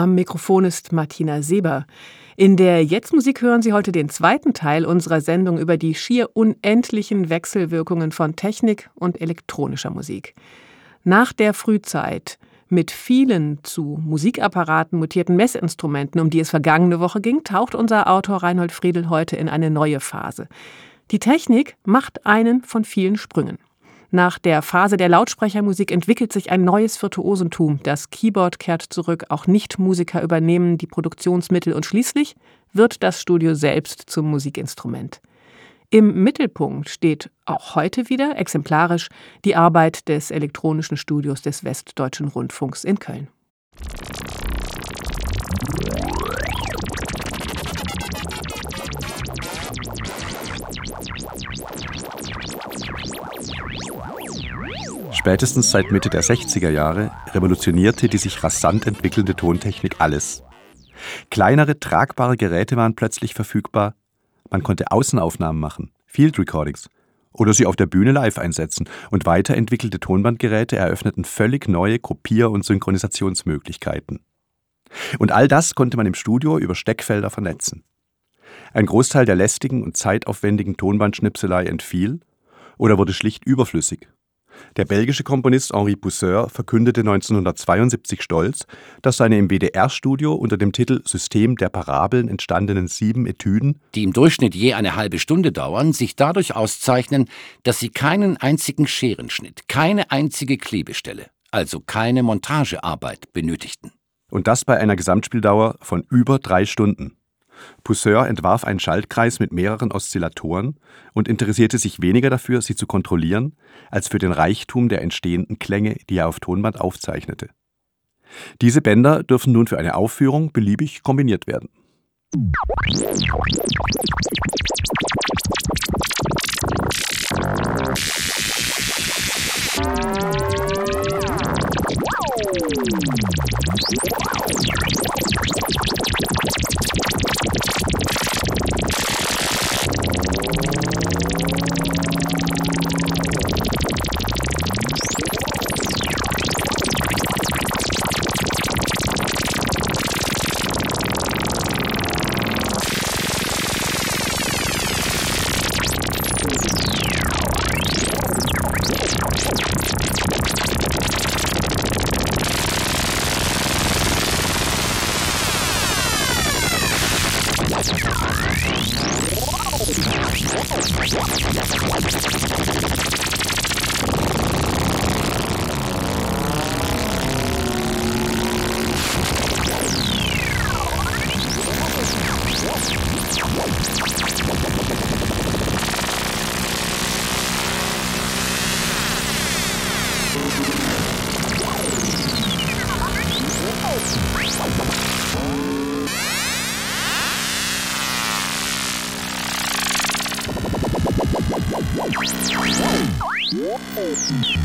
Am Mikrofon ist Martina Seber. In der Jetztmusik hören Sie heute den zweiten Teil unserer Sendung über die schier unendlichen Wechselwirkungen von Technik und elektronischer Musik. Nach der Frühzeit mit vielen zu Musikapparaten mutierten Messinstrumenten, um die es vergangene Woche ging, taucht unser Autor Reinhold Friedel heute in eine neue Phase. Die Technik macht einen von vielen Sprüngen. Nach der Phase der Lautsprechermusik entwickelt sich ein neues Virtuosentum. Das Keyboard kehrt zurück, auch Nichtmusiker übernehmen die Produktionsmittel und schließlich wird das Studio selbst zum Musikinstrument. Im Mittelpunkt steht auch heute wieder exemplarisch die Arbeit des elektronischen Studios des Westdeutschen Rundfunks in Köln. Spätestens seit Mitte der 60er Jahre revolutionierte die sich rasant entwickelnde Tontechnik alles. Kleinere, tragbare Geräte waren plötzlich verfügbar. Man konnte Außenaufnahmen machen, Field Recordings oder sie auf der Bühne live einsetzen und weiterentwickelte Tonbandgeräte eröffneten völlig neue Kopier- und Synchronisationsmöglichkeiten. Und all das konnte man im Studio über Steckfelder vernetzen. Ein Großteil der lästigen und zeitaufwendigen Tonbandschnipselei entfiel oder wurde schlicht überflüssig der belgische Komponist Henri Pousseur verkündete 1972 stolz, dass seine im WDR-Studio unter dem Titel System der Parabeln entstandenen sieben Etüden, die im Durchschnitt je eine halbe Stunde dauern, sich dadurch auszeichnen, dass sie keinen einzigen Scherenschnitt, keine einzige Klebestelle, also keine Montagearbeit benötigten. Und das bei einer Gesamtspieldauer von über drei Stunden. Pousseur entwarf einen Schaltkreis mit mehreren Oszillatoren und interessierte sich weniger dafür, sie zu kontrollieren, als für den Reichtum der entstehenden Klänge, die er auf Tonband aufzeichnete. Diese Bänder dürfen nun für eine Aufführung beliebig kombiniert werden. Wow. Whoa!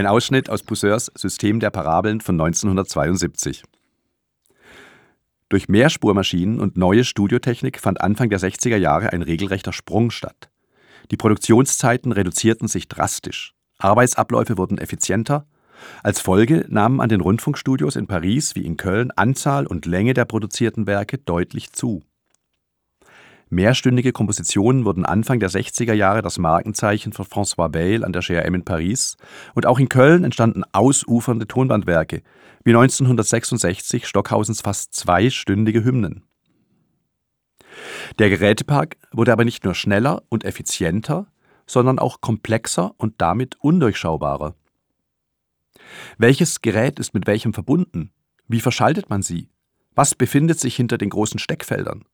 Ein Ausschnitt aus Pousseurs System der Parabeln von 1972. Durch Mehrspurmaschinen und neue Studiotechnik fand Anfang der 60er Jahre ein regelrechter Sprung statt. Die Produktionszeiten reduzierten sich drastisch. Arbeitsabläufe wurden effizienter. Als Folge nahmen an den Rundfunkstudios in Paris wie in Köln Anzahl und Länge der produzierten Werke deutlich zu. Mehrstündige Kompositionen wurden Anfang der 60er Jahre das Markenzeichen von François Bayle an der GRM in Paris und auch in Köln entstanden ausufernde Tonbandwerke, wie 1966 Stockhausens fast zweistündige Hymnen. Der Gerätepark wurde aber nicht nur schneller und effizienter, sondern auch komplexer und damit undurchschaubarer. Welches Gerät ist mit welchem verbunden? Wie verschaltet man sie? Was befindet sich hinter den großen Steckfeldern?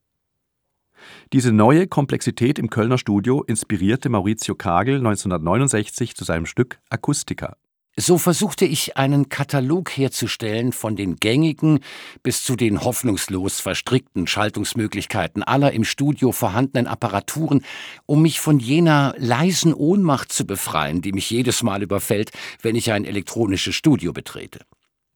Diese neue Komplexität im Kölner Studio inspirierte Maurizio Kagel 1969 zu seinem Stück Akustika. So versuchte ich einen Katalog herzustellen von den gängigen bis zu den hoffnungslos verstrickten Schaltungsmöglichkeiten aller im Studio vorhandenen Apparaturen, um mich von jener leisen Ohnmacht zu befreien, die mich jedes Mal überfällt, wenn ich ein elektronisches Studio betrete.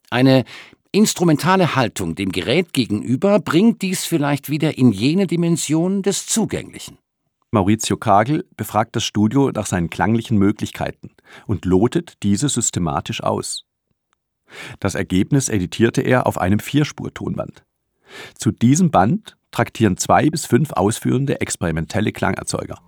Eine instrumentale Haltung dem Gerät gegenüber bringt dies vielleicht wieder in jene Dimension des Zugänglichen. Maurizio Kagel befragt das Studio nach seinen klanglichen Möglichkeiten und lotet diese systematisch aus. Das Ergebnis editierte er auf einem Vierspur-Tonband. Zu diesem Band traktieren zwei bis fünf ausführende experimentelle Klangerzeuger.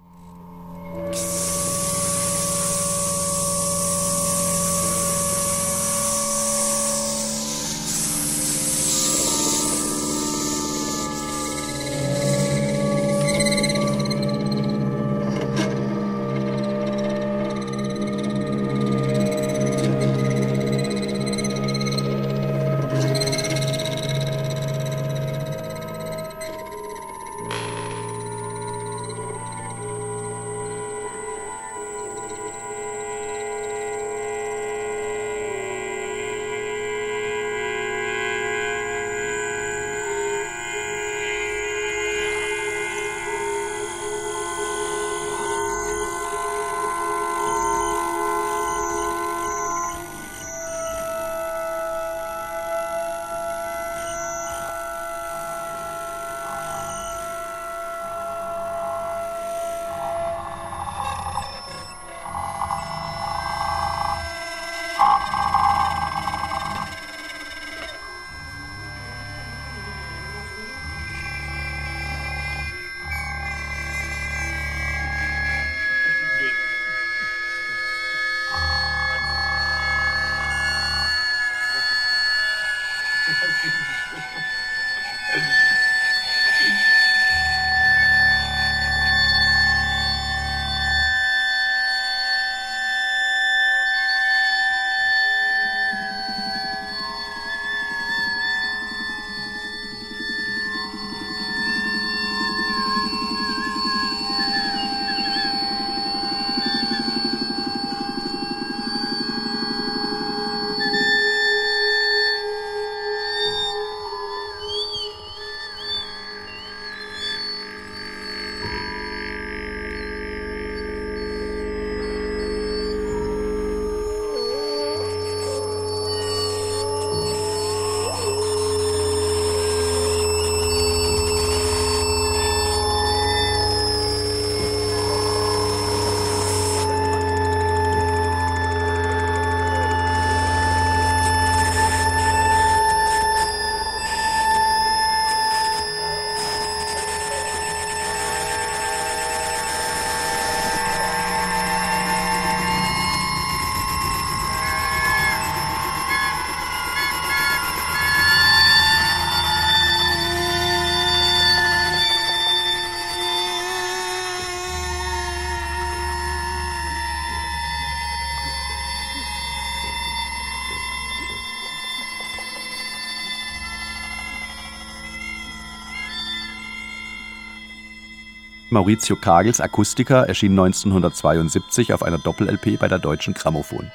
Maurizio Kagels Akustika erschien 1972 auf einer Doppel-LP bei der Deutschen Grammophon.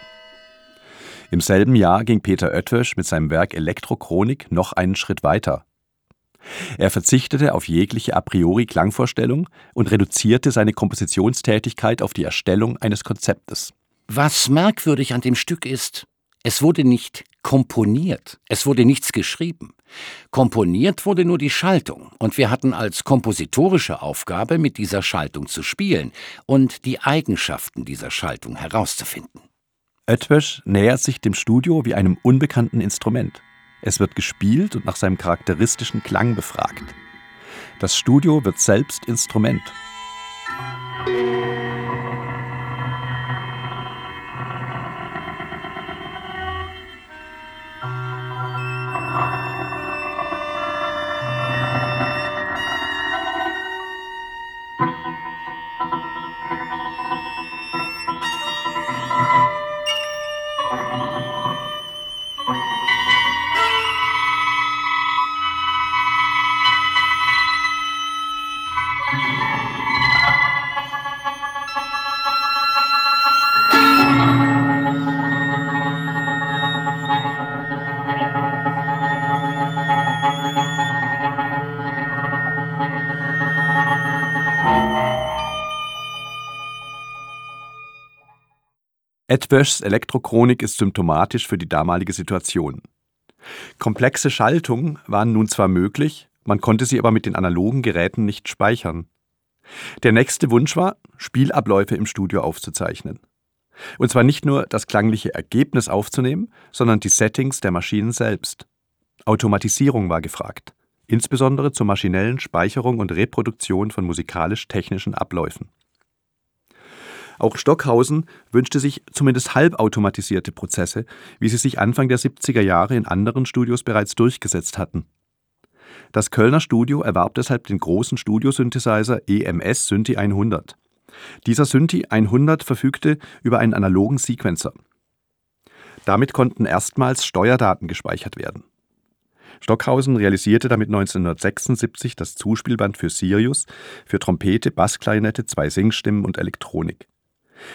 Im selben Jahr ging Peter Oetwösch mit seinem Werk Elektrochronik noch einen Schritt weiter. Er verzichtete auf jegliche a priori Klangvorstellung und reduzierte seine Kompositionstätigkeit auf die Erstellung eines Konzeptes. Was merkwürdig an dem Stück ist, es wurde nicht komponiert, es wurde nichts geschrieben. Komponiert wurde nur die Schaltung, und wir hatten als kompositorische Aufgabe, mit dieser Schaltung zu spielen und die Eigenschaften dieser Schaltung herauszufinden. Oetwösch nähert sich dem Studio wie einem unbekannten Instrument. Es wird gespielt und nach seinem charakteristischen Klang befragt. Das Studio wird selbst Instrument. Edwöschs Elektrochronik ist symptomatisch für die damalige Situation. Komplexe Schaltungen waren nun zwar möglich, man konnte sie aber mit den analogen Geräten nicht speichern. Der nächste Wunsch war, Spielabläufe im Studio aufzuzeichnen. Und zwar nicht nur das klangliche Ergebnis aufzunehmen, sondern die Settings der Maschinen selbst. Automatisierung war gefragt. insbesondere zur maschinellen Speicherung und Reproduktion von musikalisch-technischen Abläufen. Auch Stockhausen wünschte sich zumindest halbautomatisierte Prozesse, wie sie sich Anfang der 70er Jahre in anderen Studios bereits durchgesetzt hatten. Das Kölner Studio erwarb deshalb den großen Studiosynthesizer EMS Synthi 100. Dieser Synthi 100 verfügte über einen analogen Sequencer. Damit konnten erstmals Steuerdaten gespeichert werden. Stockhausen realisierte damit 1976 das Zuspielband für Sirius für Trompete, Bassklarinette, zwei Singstimmen und Elektronik.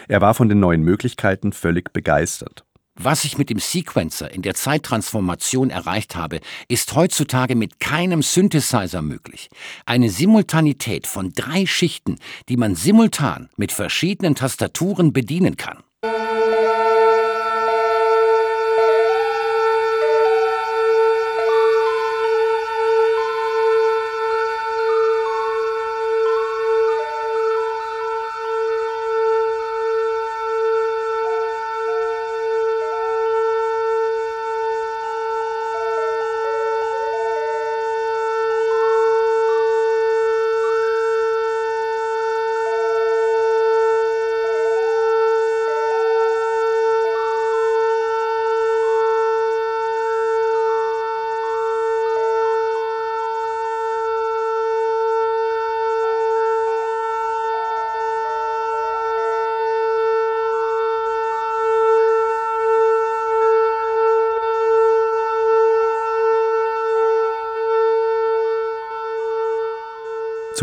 Er war von den neuen Möglichkeiten völlig begeistert. Was ich mit dem Sequencer in der Zeittransformation erreicht habe, ist heutzutage mit keinem Synthesizer möglich. Eine Simultanität von drei Schichten, die man simultan mit verschiedenen Tastaturen bedienen kann.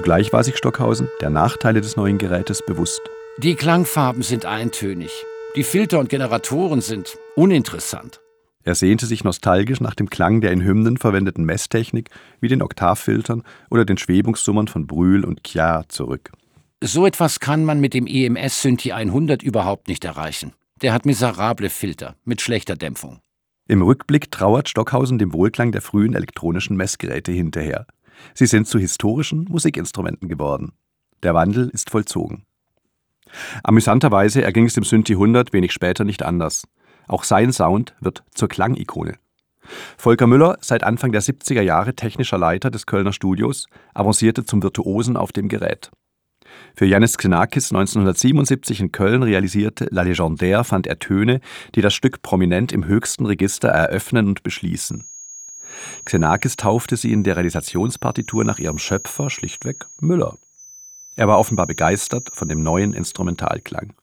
Zugleich war sich Stockhausen der Nachteile des neuen Gerätes bewusst. Die Klangfarben sind eintönig. Die Filter und Generatoren sind uninteressant. Er sehnte sich nostalgisch nach dem Klang der in Hymnen verwendeten Messtechnik wie den Oktavfiltern oder den Schwebungssummern von Brühl und Chiar zurück. So etwas kann man mit dem EMS Synthi 100 überhaupt nicht erreichen. Der hat miserable Filter mit schlechter Dämpfung. Im Rückblick trauert Stockhausen dem Wohlklang der frühen elektronischen Messgeräte hinterher. Sie sind zu historischen Musikinstrumenten geworden. Der Wandel ist vollzogen. Amüsanterweise erging es dem Synthi 100 wenig später nicht anders. Auch sein Sound wird zur Klangikone. Volker Müller, seit Anfang der 70er Jahre technischer Leiter des Kölner Studios, avancierte zum Virtuosen auf dem Gerät. Für Janis Xenakis 1977 in Köln realisierte La Légendaire fand er Töne, die das Stück prominent im höchsten Register eröffnen und beschließen. Xenakis taufte sie in der Realisationspartitur nach ihrem Schöpfer schlichtweg Müller. Er war offenbar begeistert von dem neuen Instrumentalklang.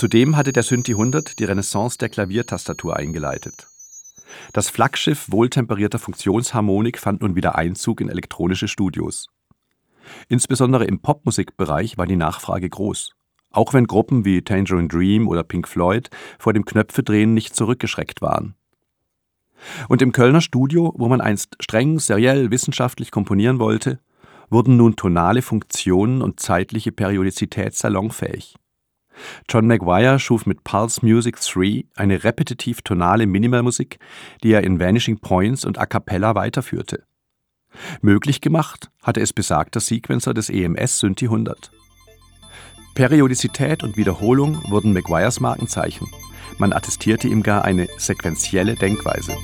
Zudem hatte der Synthi 100 die Renaissance der Klaviertastatur eingeleitet. Das Flaggschiff wohltemperierter Funktionsharmonik fand nun wieder Einzug in elektronische Studios. Insbesondere im Popmusikbereich war die Nachfrage groß. Auch wenn Gruppen wie Tangerine Dream oder Pink Floyd vor dem Knöpfedrehen nicht zurückgeschreckt waren. Und im Kölner Studio, wo man einst streng, seriell, wissenschaftlich komponieren wollte, wurden nun tonale Funktionen und zeitliche Periodizität salonfähig. John Maguire schuf mit Pulse Music 3 eine repetitiv tonale Minimalmusik, die er in Vanishing Points und A cappella weiterführte. Möglich gemacht hatte es besagter Sequencer des EMS Synthi 100. Periodizität und Wiederholung wurden Maguires Markenzeichen. Man attestierte ihm gar eine sequentielle Denkweise.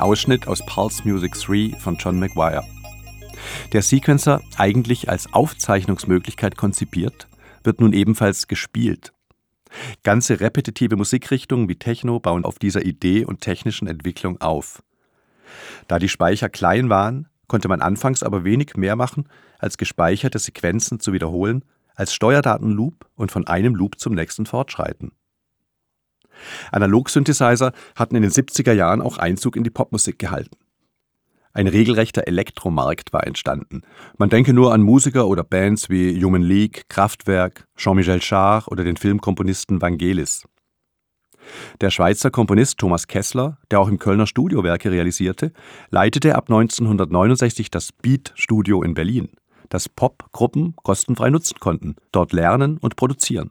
Ein Ausschnitt aus Pulse Music 3 von John Maguire. Der Sequencer, eigentlich als Aufzeichnungsmöglichkeit konzipiert, wird nun ebenfalls gespielt. Ganze repetitive Musikrichtungen wie Techno bauen auf dieser Idee und technischen Entwicklung auf. Da die Speicher klein waren, konnte man anfangs aber wenig mehr machen, als gespeicherte Sequenzen zu wiederholen, als Steuerdatenloop und von einem Loop zum nächsten fortschreiten. Analog-Synthesizer hatten in den 70er Jahren auch Einzug in die Popmusik gehalten. Ein regelrechter Elektromarkt war entstanden. Man denke nur an Musiker oder Bands wie Human League, Kraftwerk, Jean-Michel Jarre oder den Filmkomponisten Vangelis. Der Schweizer Komponist Thomas Kessler, der auch im Kölner Studio Werke realisierte, leitete ab 1969 das Beat Studio in Berlin, das Popgruppen kostenfrei nutzen konnten, dort lernen und produzieren.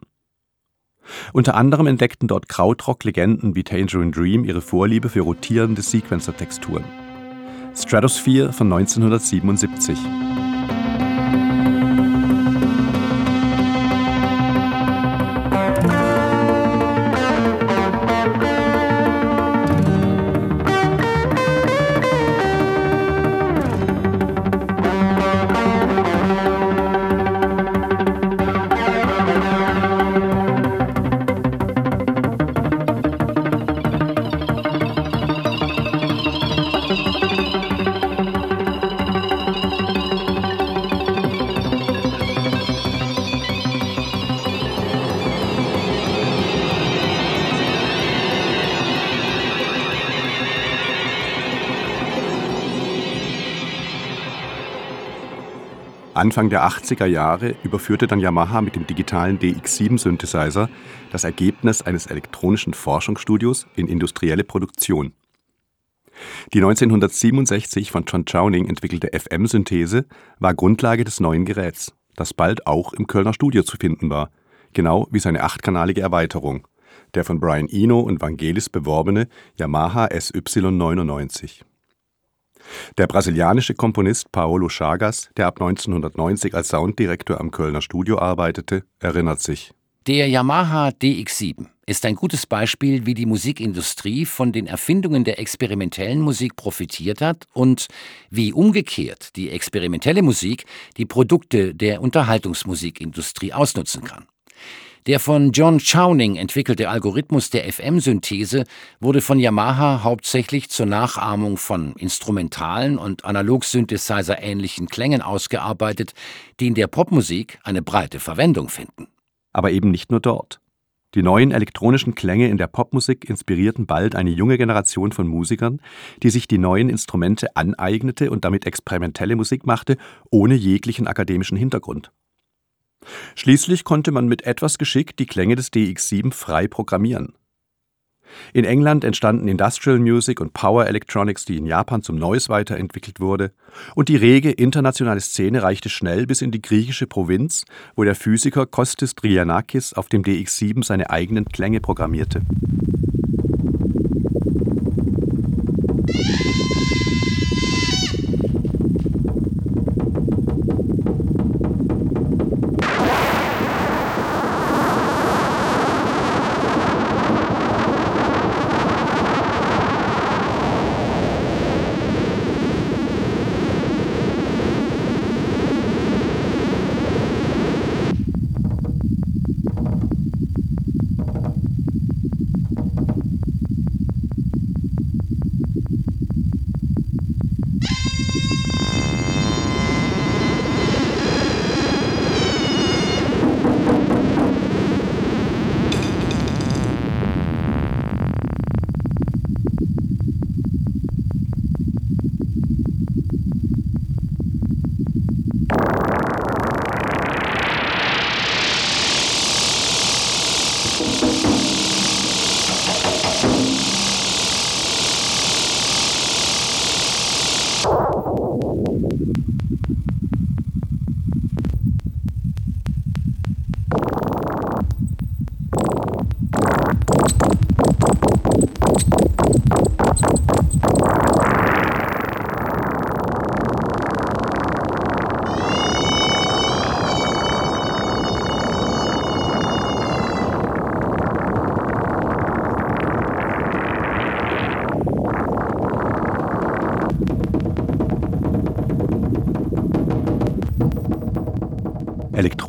Unter anderem entdeckten dort Krautrock-Legenden wie Tangerine Dream ihre Vorliebe für rotierende Sequencer-Texturen. Stratosphere von 1977. Anfang der 80er Jahre überführte dann Yamaha mit dem digitalen DX7-Synthesizer das Ergebnis eines elektronischen Forschungsstudios in industrielle Produktion. Die 1967 von John Chowning entwickelte FM-Synthese war Grundlage des neuen Geräts, das bald auch im Kölner Studio zu finden war, genau wie seine achtkanalige Erweiterung, der von Brian Eno und Vangelis beworbene Yamaha SY99. Der brasilianische Komponist Paolo Chagas, der ab 1990 als Sounddirektor am Kölner Studio arbeitete, erinnert sich. Der Yamaha DX7 ist ein gutes Beispiel, wie die Musikindustrie von den Erfindungen der experimentellen Musik profitiert hat und wie umgekehrt die experimentelle Musik die Produkte der Unterhaltungsmusikindustrie ausnutzen kann. Der von John Chowning entwickelte Algorithmus der FM-Synthese wurde von Yamaha hauptsächlich zur Nachahmung von instrumentalen und Analog-Synthesizer ähnlichen Klängen ausgearbeitet, die in der Popmusik eine breite Verwendung finden. Aber eben nicht nur dort. Die neuen elektronischen Klänge in der Popmusik inspirierten bald eine junge Generation von Musikern, die sich die neuen Instrumente aneignete und damit experimentelle Musik machte, ohne jeglichen akademischen Hintergrund. Schließlich konnte man mit etwas Geschick die Klänge des DX7 frei programmieren. In England entstanden Industrial Music und Power Electronics, die in Japan zum Noise weiterentwickelt wurde, und die rege internationale Szene reichte schnell bis in die griechische Provinz, wo der Physiker Kostis Drianakis auf dem DX7 seine eigenen Klänge programmierte.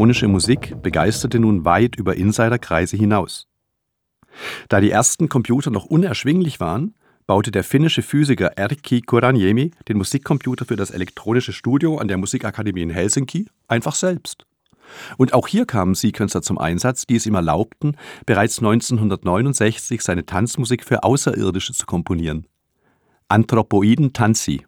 Elektronische Musik begeisterte nun weit über Insiderkreise hinaus. Da die ersten Computer noch unerschwinglich waren, baute der finnische Physiker Erkki Kuraniemi den Musikcomputer für das elektronische Studio an der Musikakademie in Helsinki einfach selbst. Und auch hier kamen Sequencer zum Einsatz, die es ihm erlaubten, bereits 1969 seine Tanzmusik für Außerirdische zu komponieren. Anthropoiden Tanzi.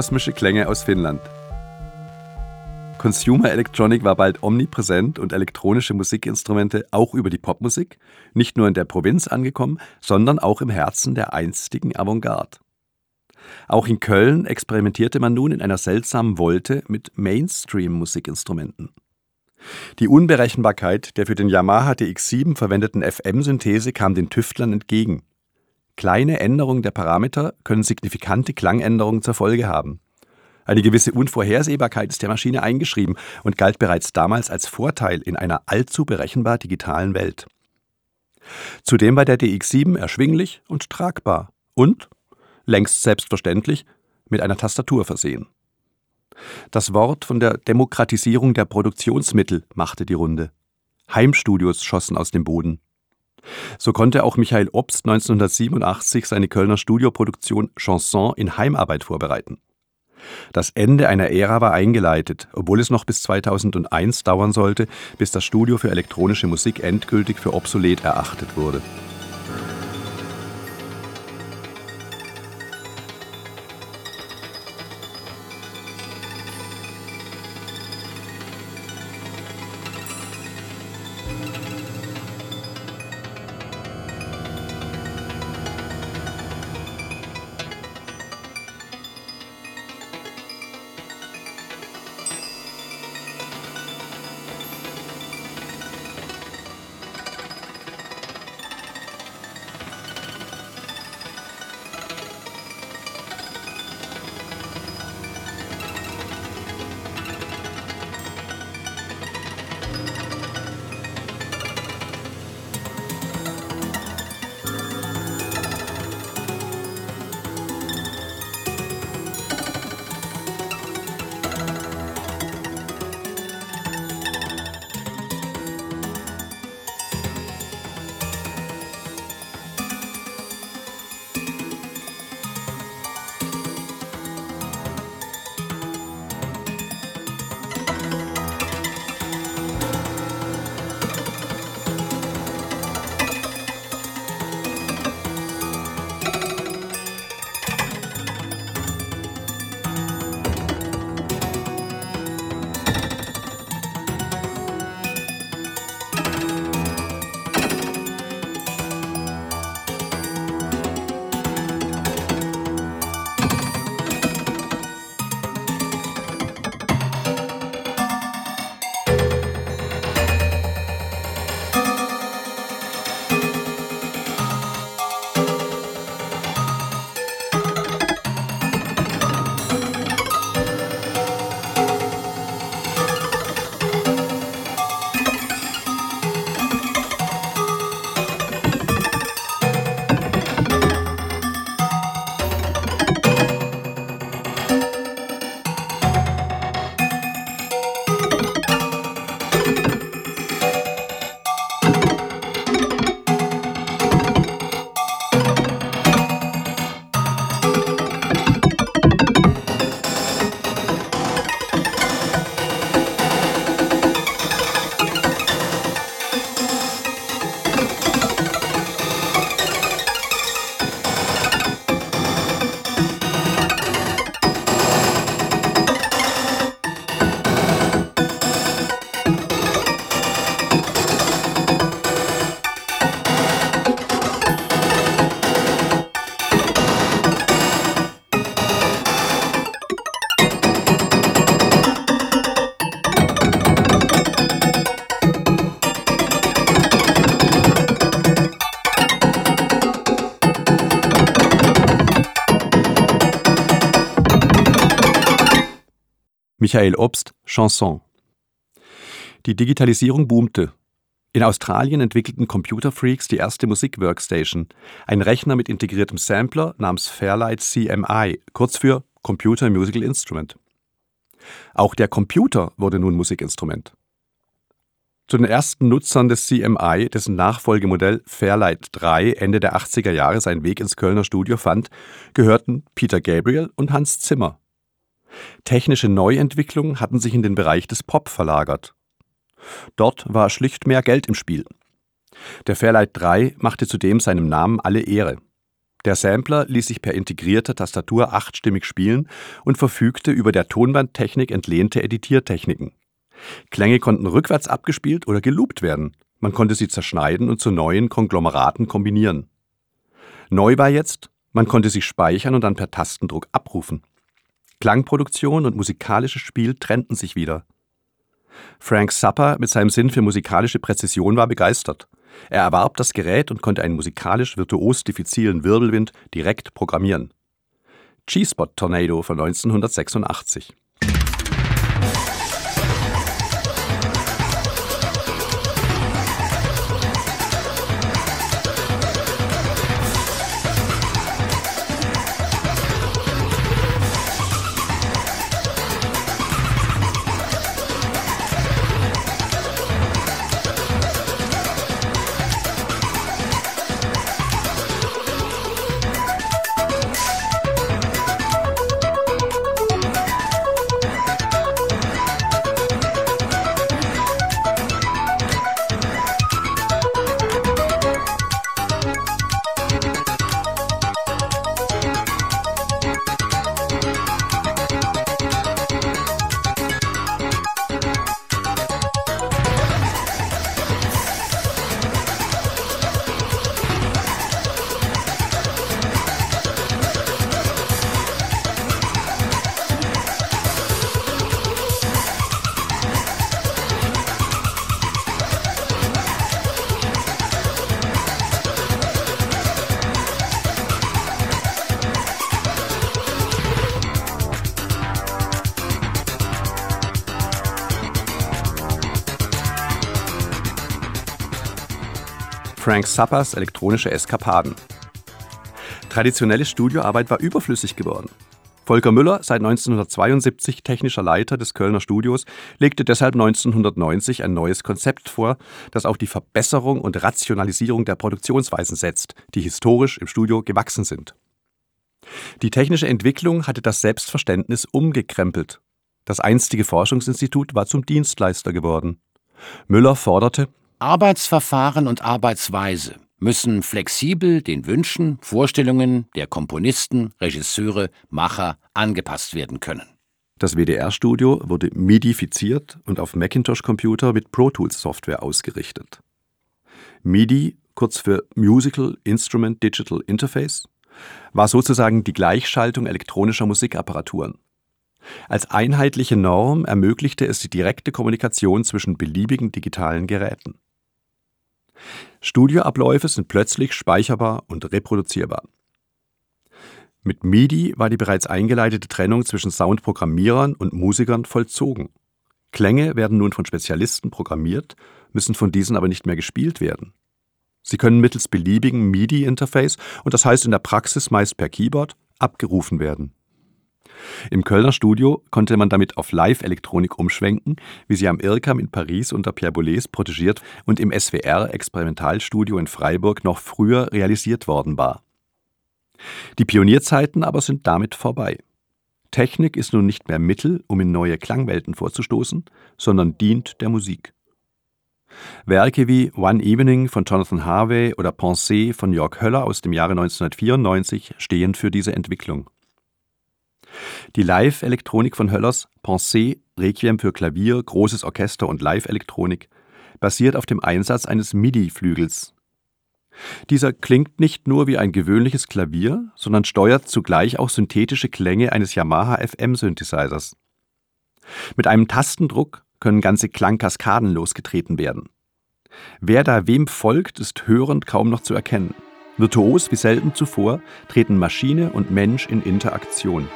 Kosmische Klänge aus Finnland. Consumer Electronic war bald omnipräsent und elektronische Musikinstrumente auch über die Popmusik, nicht nur in der Provinz angekommen, sondern auch im Herzen der einstigen Avantgarde. Auch in Köln experimentierte man nun in einer seltsamen Wolte mit Mainstream-Musikinstrumenten. Die Unberechenbarkeit der für den Yamaha DX7 verwendeten FM-Synthese kam den Tüftlern entgegen. Kleine Änderungen der Parameter können signifikante Klangänderungen zur Folge haben. Eine gewisse Unvorhersehbarkeit ist der Maschine eingeschrieben und galt bereits damals als Vorteil in einer allzu berechenbar digitalen Welt. Zudem war der DX7 erschwinglich und tragbar und, längst selbstverständlich, mit einer Tastatur versehen. Das Wort von der Demokratisierung der Produktionsmittel machte die Runde. Heimstudios schossen aus dem Boden. So konnte auch Michael Obst 1987 seine Kölner Studioproduktion Chanson in Heimarbeit vorbereiten. Das Ende einer Ära war eingeleitet, obwohl es noch bis 2001 dauern sollte, bis das Studio für elektronische Musik endgültig für obsolet erachtet wurde. Michael Obst, Chanson. Die Digitalisierung boomte. In Australien entwickelten Computerfreaks die erste Musikworkstation, ein Rechner mit integriertem Sampler namens Fairlight CMI, kurz für Computer Musical Instrument. Auch der Computer wurde nun Musikinstrument. Zu den ersten Nutzern des CMI, dessen Nachfolgemodell Fairlight 3 Ende der 80er Jahre seinen Weg ins Kölner Studio fand, gehörten Peter Gabriel und Hans Zimmer. Technische Neuentwicklungen hatten sich in den Bereich des Pop verlagert. Dort war schlicht mehr Geld im Spiel. Der Fairlight 3 machte zudem seinem Namen alle Ehre. Der Sampler ließ sich per integrierter Tastatur achtstimmig spielen und verfügte über der Tonbandtechnik entlehnte Editiertechniken. Klänge konnten rückwärts abgespielt oder geloopt werden. Man konnte sie zerschneiden und zu neuen Konglomeraten kombinieren. Neu war jetzt, man konnte sie speichern und dann per Tastendruck abrufen. Klangproduktion und musikalisches Spiel trennten sich wieder. Frank Zappa mit seinem Sinn für musikalische Präzision war begeistert. Er erwarb das Gerät und konnte einen musikalisch virtuos diffizilen Wirbelwind direkt programmieren. G-Spot Tornado von 1986. Zappas elektronische Eskapaden. Traditionelle Studioarbeit war überflüssig geworden. Volker Müller, seit 1972 technischer Leiter des Kölner Studios, legte deshalb 1990 ein neues Konzept vor, das auf die Verbesserung und Rationalisierung der Produktionsweisen setzt, die historisch im Studio gewachsen sind. Die technische Entwicklung hatte das Selbstverständnis umgekrempelt. Das einstige Forschungsinstitut war zum Dienstleister geworden. Müller forderte, Arbeitsverfahren und Arbeitsweise müssen flexibel den Wünschen, Vorstellungen der Komponisten, Regisseure, Macher angepasst werden können. Das WDR-Studio wurde midifiziert und auf Macintosh-Computer mit Pro Tools Software ausgerichtet. MIDI, kurz für Musical Instrument Digital Interface, war sozusagen die Gleichschaltung elektronischer Musikapparaturen. Als einheitliche Norm ermöglichte es die direkte Kommunikation zwischen beliebigen digitalen Geräten. Studioabläufe sind plötzlich speicherbar und reproduzierbar. Mit MIDI war die bereits eingeleitete Trennung zwischen Soundprogrammierern und Musikern vollzogen. Klänge werden nun von Spezialisten programmiert, müssen von diesen aber nicht mehr gespielt werden. Sie können mittels beliebigen MIDI-Interface, und das heißt in der Praxis meist per Keyboard, abgerufen werden. Im Kölner Studio konnte man damit auf Live-Elektronik umschwenken, wie sie am IRCAM in Paris unter Pierre Boulez protegiert und im SWR Experimentalstudio in Freiburg noch früher realisiert worden war. Die Pionierzeiten aber sind damit vorbei. Technik ist nun nicht mehr Mittel, um in neue Klangwelten vorzustoßen, sondern dient der Musik. Werke wie One Evening von Jonathan Harvey oder Pensée von Jörg Höller aus dem Jahre 1994 stehen für diese Entwicklung. Die Live-Elektronik von Höllers, Pensée, Requiem für Klavier, großes Orchester und Live-Elektronik, basiert auf dem Einsatz eines MIDI-Flügels. Dieser klingt nicht nur wie ein gewöhnliches Klavier, sondern steuert zugleich auch synthetische Klänge eines Yamaha FM-Synthesizers. Mit einem Tastendruck können ganze Klangkaskaden losgetreten werden. Wer da wem folgt, ist hörend kaum noch zu erkennen. Virtuos wie selten zuvor treten Maschine und Mensch in Interaktion.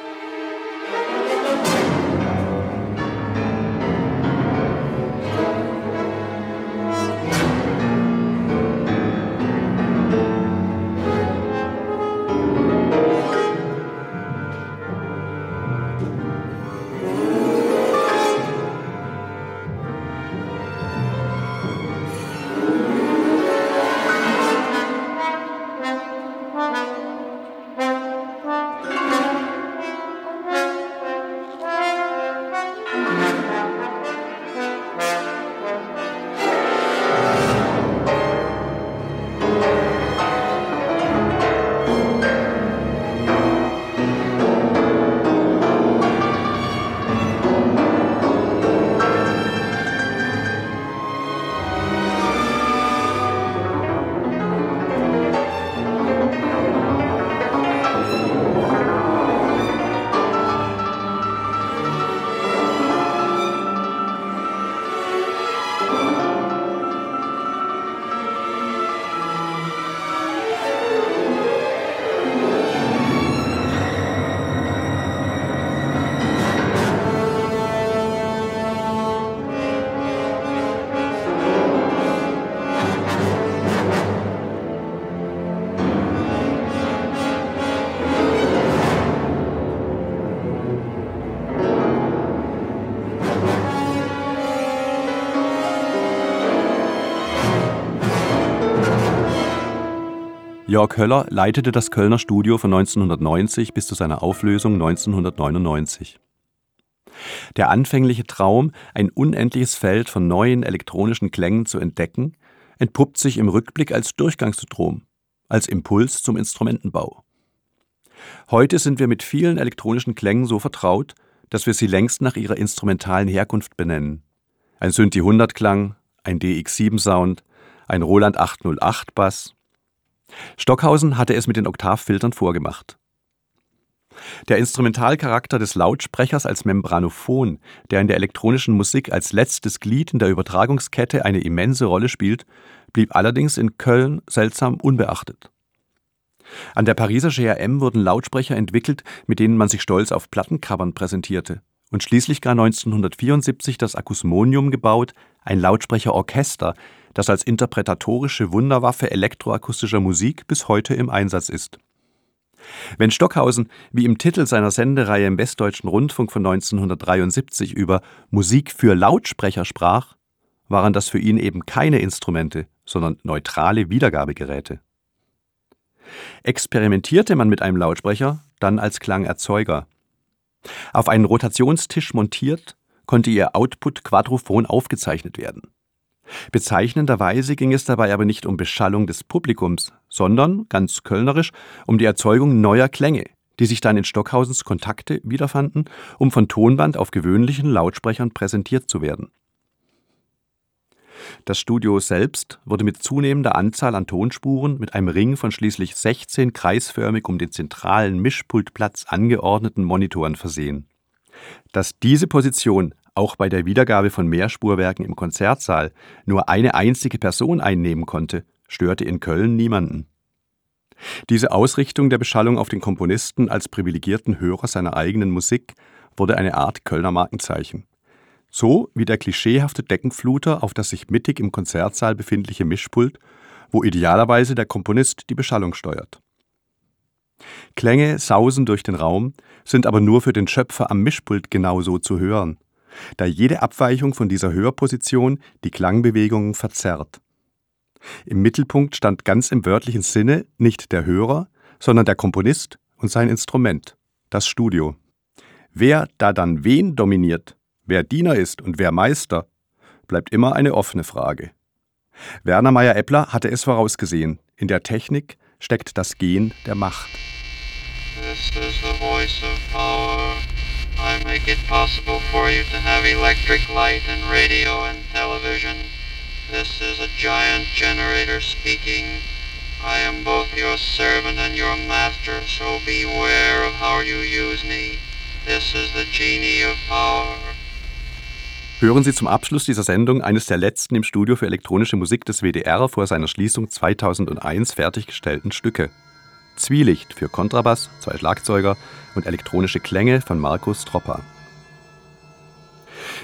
Jörg Höller leitete das Kölner Studio von 1990 bis zu seiner Auflösung 1999. Der anfängliche Traum, ein unendliches Feld von neuen elektronischen Klängen zu entdecken, entpuppt sich im Rückblick als Durchgangsstrom, als Impuls zum Instrumentenbau. Heute sind wir mit vielen elektronischen Klängen so vertraut, dass wir sie längst nach ihrer instrumentalen Herkunft benennen. Ein Synthi 100 Klang, ein DX7 Sound, ein Roland 808 Bass. Stockhausen hatte es mit den Oktavfiltern vorgemacht. Der Instrumentalcharakter des Lautsprechers als Membranophon, der in der elektronischen Musik als letztes Glied in der Übertragungskette eine immense Rolle spielt, blieb allerdings in Köln seltsam unbeachtet. An der Pariser GRM wurden Lautsprecher entwickelt, mit denen man sich stolz auf Plattencovern präsentierte und schließlich gar 1974 das Akusmonium gebaut, ein Lautsprecherorchester, das als interpretatorische Wunderwaffe elektroakustischer Musik bis heute im Einsatz ist. Wenn Stockhausen, wie im Titel seiner Sendereihe im Westdeutschen Rundfunk von 1973 über Musik für Lautsprecher sprach, waren das für ihn eben keine Instrumente, sondern neutrale Wiedergabegeräte. Experimentierte man mit einem Lautsprecher, dann als Klangerzeuger. Auf einen Rotationstisch montiert, konnte ihr Output quadrophon aufgezeichnet werden. Bezeichnenderweise ging es dabei aber nicht um Beschallung des Publikums, sondern, ganz kölnerisch, um die Erzeugung neuer Klänge, die sich dann in Stockhausens Kontakte wiederfanden, um von Tonband auf gewöhnlichen Lautsprechern präsentiert zu werden. Das Studio selbst wurde mit zunehmender Anzahl an Tonspuren mit einem Ring von schließlich 16 kreisförmig um den zentralen Mischpultplatz angeordneten Monitoren versehen. Dass diese Position auch bei der Wiedergabe von Mehrspurwerken im Konzertsaal nur eine einzige Person einnehmen konnte, störte in Köln niemanden. Diese Ausrichtung der Beschallung auf den Komponisten als privilegierten Hörer seiner eigenen Musik wurde eine Art Kölner Markenzeichen. So wie der klischeehafte Deckenfluter auf das sich mittig im Konzertsaal befindliche Mischpult, wo idealerweise der Komponist die Beschallung steuert. Klänge sausen durch den Raum, sind aber nur für den Schöpfer am Mischpult genauso zu hören da jede Abweichung von dieser Hörposition die Klangbewegungen verzerrt. Im Mittelpunkt stand ganz im wörtlichen Sinne nicht der Hörer, sondern der Komponist und sein Instrument, das Studio. Wer da dann wen dominiert, wer Diener ist und wer Meister, bleibt immer eine offene Frage. Werner Meyer-Eppler hatte es vorausgesehen, in der Technik steckt das Gehen der Macht. This is the voice of power. I make it possible for you to have electric light and radio and television. This is a giant generator speaking. I am both your servant and your master, so beware of how you use me. This is the genie of power. Hören Sie zum Abschluss dieser Sendung eines der letzten im Studio für elektronische Musik des WDR vor seiner Schließung 2001 fertiggestellten Stücke. Zwielicht für Kontrabass, zwei Schlagzeuger und elektronische Klänge von Markus Tropper.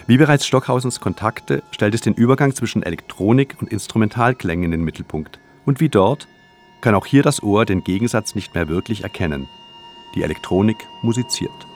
Wie bereits Stockhausens Kontakte stellt es den Übergang zwischen Elektronik und Instrumentalklängen in den Mittelpunkt. Und wie dort kann auch hier das Ohr den Gegensatz nicht mehr wirklich erkennen. Die Elektronik musiziert.